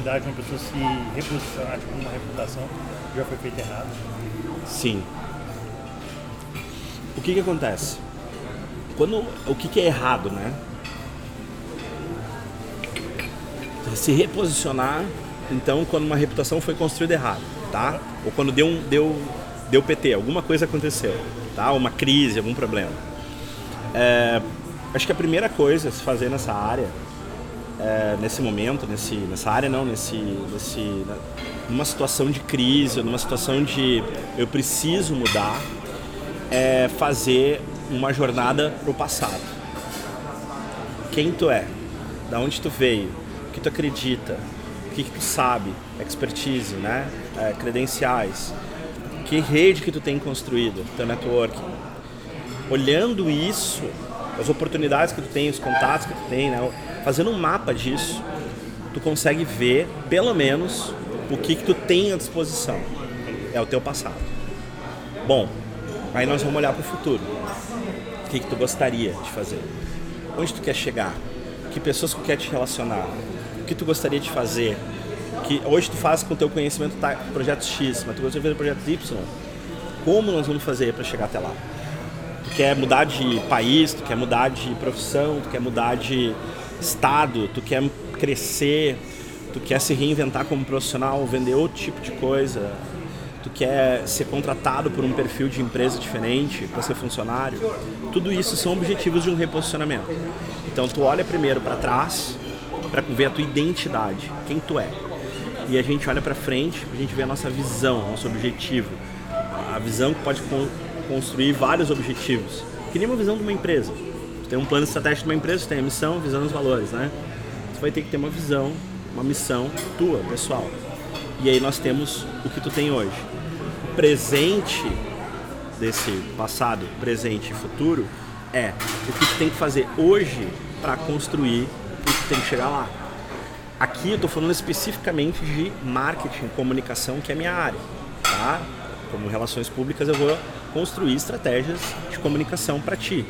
de uma pessoa se reposicionar tipo, numa reputação que já foi feita errado? Sim. O que que acontece? Quando, o que que é errado, né? Se reposicionar, então, quando uma reputação foi construída errado, tá? Ou quando deu, um, deu, deu PT, alguma coisa aconteceu, tá? Uma crise, algum problema. É, acho que a primeira coisa a se fazer nessa área, é, nesse momento, nesse, nessa área não, nesse, nesse, numa situação de crise, numa situação de eu preciso mudar, é fazer uma jornada pro passado. Quem tu é? Da onde tu veio? O que tu acredita? O que, que tu sabe? Expertise, né? É, credenciais. Que rede que tu tem construído? Teu networking. Olhando isso, as oportunidades que tu tem, os contatos que tu tem, né? Fazendo um mapa disso, tu consegue ver, pelo menos, o que, que tu tem à disposição. É o teu passado. Bom, aí nós vamos olhar para o futuro. O que, que tu gostaria de fazer? Onde tu quer chegar? Que pessoas tu quer te relacionar? O que tu gostaria de fazer? Que hoje tu faz com o teu conhecimento tá, projeto X, mas tu gostaria de fazer projeto Y. Como nós vamos fazer para chegar até lá? Tu quer mudar de país, tu quer mudar de profissão, tu quer mudar de estado, tu quer crescer, tu quer se reinventar como profissional, vender outro tipo de coisa, tu quer ser contratado por um perfil de empresa diferente para ser funcionário, tudo isso são objetivos de um reposicionamento. Então tu olha primeiro para trás para ver a tua identidade, quem tu é. E a gente olha para frente, a gente vê a nossa visão, nosso objetivo. A visão que pode construir vários objetivos. Que nem uma visão de uma empresa. Tu tem um plano estratégico de uma empresa, tu tem a missão, visão e os valores, né? Tu vai ter que ter uma visão, uma missão tua, pessoal. E aí nós temos o que tu tem hoje. O presente desse passado, presente e futuro é o que tu tem que fazer hoje para construir o que tu tem que chegar lá. Aqui eu estou falando especificamente de marketing, comunicação, que é a minha área. Tá? Como relações públicas eu vou construir estratégias de comunicação para ti.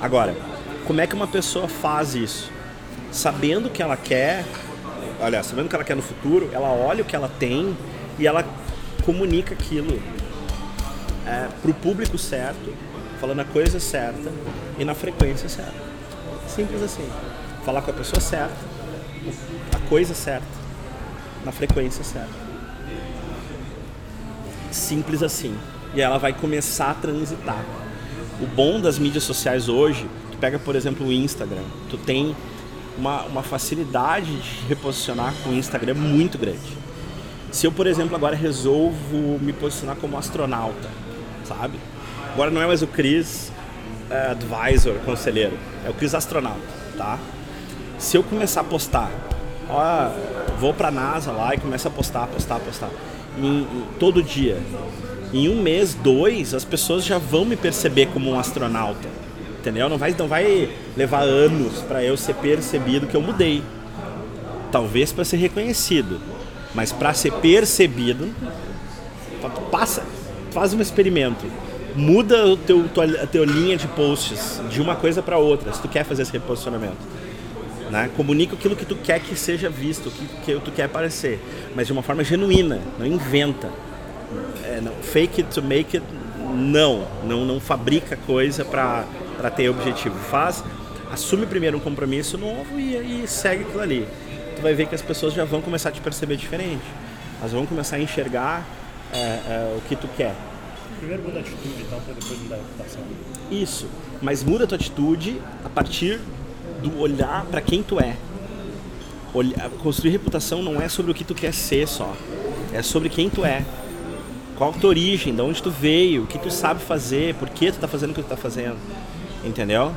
Agora, como é que uma pessoa faz isso? Sabendo o que ela quer, olha, sabendo o que ela quer no futuro, ela olha o que ela tem e ela comunica aquilo é, para o público certo, falando a coisa certa e na frequência certa. Simples assim. Falar com a pessoa certa, a coisa certa, na frequência certa. Simples assim. E ela vai começar a transitar. O bom das mídias sociais hoje, tu pega por exemplo o Instagram, tu tem uma, uma facilidade de reposicionar com o Instagram muito grande. Se eu, por exemplo, agora resolvo me posicionar como astronauta, sabe? Agora não é mais o Cris uh, advisor, conselheiro, é o Cris astronauta, tá? Se eu começar a postar, ó, vou pra NASA lá e começo a postar, postar, postar, em, em, todo dia, em um mês, dois, as pessoas já vão me perceber como um astronauta, entendeu? Não vai, não vai levar anos para eu ser percebido que eu mudei. Talvez para ser reconhecido, mas para ser percebido, passa, faz um experimento. Muda o teu, tua, a tua linha de posts de uma coisa para outra, se tu quer fazer esse reposicionamento. Né? Comunica aquilo que tu quer que seja visto, o que, que tu quer aparecer, mas de uma forma genuína, não inventa. É, não, fake it to make it, não, não, não fabrica coisa para ter objetivo. Faz, assume primeiro um compromisso novo e, e segue aquilo ali. Tu vai ver que as pessoas já vão começar a te perceber diferente. Elas vão começar a enxergar é, é, o que tu quer. Primeiro muda a atitude, então, para depois mudar a reputação. Isso, mas muda a tua atitude a partir do olhar para quem tu é. Olhar, construir reputação não é sobre o que tu quer ser só, é sobre quem tu é. Qual a tua origem, de onde tu veio, o que tu sabe fazer, por que tu tá fazendo o que tu tá fazendo. Entendeu?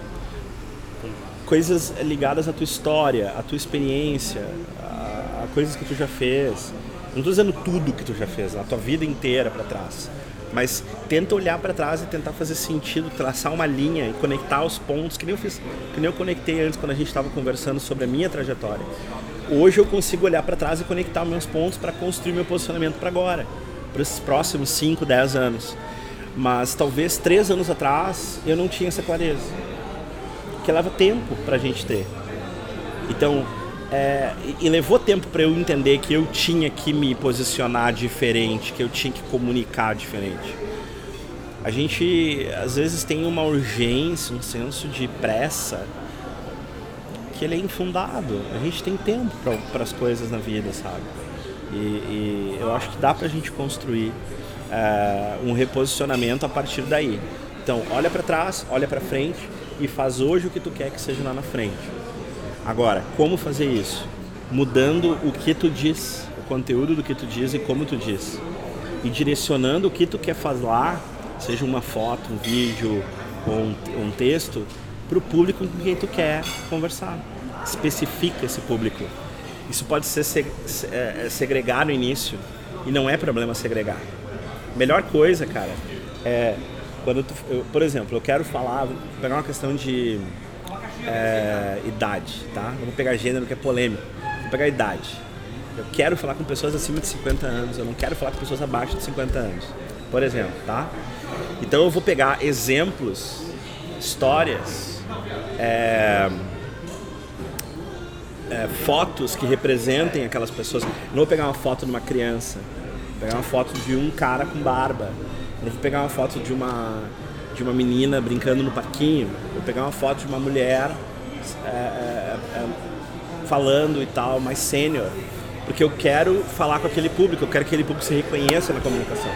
Coisas ligadas à tua história, à tua experiência, a, coisas que tu já fez. Não estou dizendo tudo que tu já fez, a tua vida inteira para trás. Mas tenta olhar para trás e tentar fazer sentido, traçar uma linha e conectar os pontos, que nem eu fiz, que nem eu conectei antes quando a gente estava conversando sobre a minha trajetória. Hoje eu consigo olhar para trás e conectar meus pontos para construir meu posicionamento para agora, para esses próximos 5, 10 anos. Mas talvez três anos atrás eu não tinha essa clareza, que leva tempo para a gente ter. Então É, e, levou tempo para eu entender que eu tinha que me posicionar diferente, que eu tinha que comunicar diferente. A gente às vezes tem uma urgência, um senso de pressa que ele é infundado. A gente tem tempo para as coisas na vida, sabe? E, e, eu acho que dá para a gente construir é, um reposicionamento a partir daí. Então, olha para trás, olha para frente e faz hoje o que tu quer que seja lá na frente. Agora, como fazer isso? Mudando o que tu diz, o conteúdo do que tu diz e como tu diz. E direcionando o que tu quer falar, seja uma foto, um vídeo ou um, um texto, para o público com quem tu quer conversar. Especifica esse público. Isso pode ser é, é, segregar no início e não é problema segregar. Melhor coisa, cara, é quando tu, eu, por exemplo, eu quero falar, vou pegar uma questão de é, idade, tá? Eu vou pegar gênero que é polêmico. Vou pegar idade. Eu quero falar com pessoas acima de 50 anos, eu não quero falar com pessoas abaixo de 50 anos. Por exemplo, tá? Então eu vou pegar exemplos, histórias, é, é, fotos que representem aquelas pessoas. Não vou pegar uma foto de uma criança, vou pegar uma foto de um cara com barba. Não vou pegar uma foto de uma de uma menina brincando no parquinho. Vou pegar uma foto de uma mulher é, é, é, falando e tal, mais sênior. Porque eu quero falar com aquele público, eu quero que aquele público se reconheça na comunicação.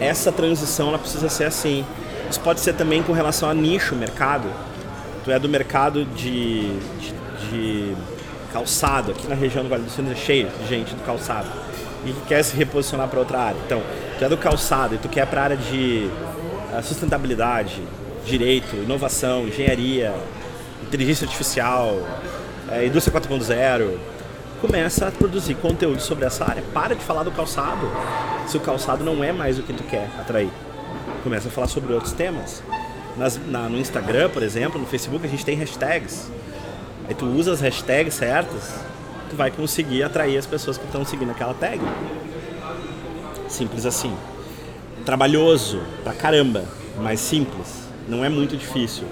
Essa transição ela precisa ser assim. Isso pode ser também com relação a nicho, mercado. Tu é do mercado de, de, de calçado, aqui na região do Vale do Sino é cheio de gente do calçado e que quer se reposicionar para outra área. Então, tu é do calçado e tu quer para a área de sustentabilidade, direito, inovação, engenharia, inteligência artificial, é, indústria 4.0, começa a produzir conteúdo sobre essa área. Para de falar do calçado, se o calçado não é mais o que tu quer atrair. Começa a falar sobre outros temas. Nas, na, no Instagram, por exemplo, no Facebook, a gente tem hashtags. Aí tu usa as hashtags certas, tu vai conseguir atrair as pessoas que estão seguindo aquela tag. Simples assim trabalhoso pra caramba, mas simples. Não é muito difícil.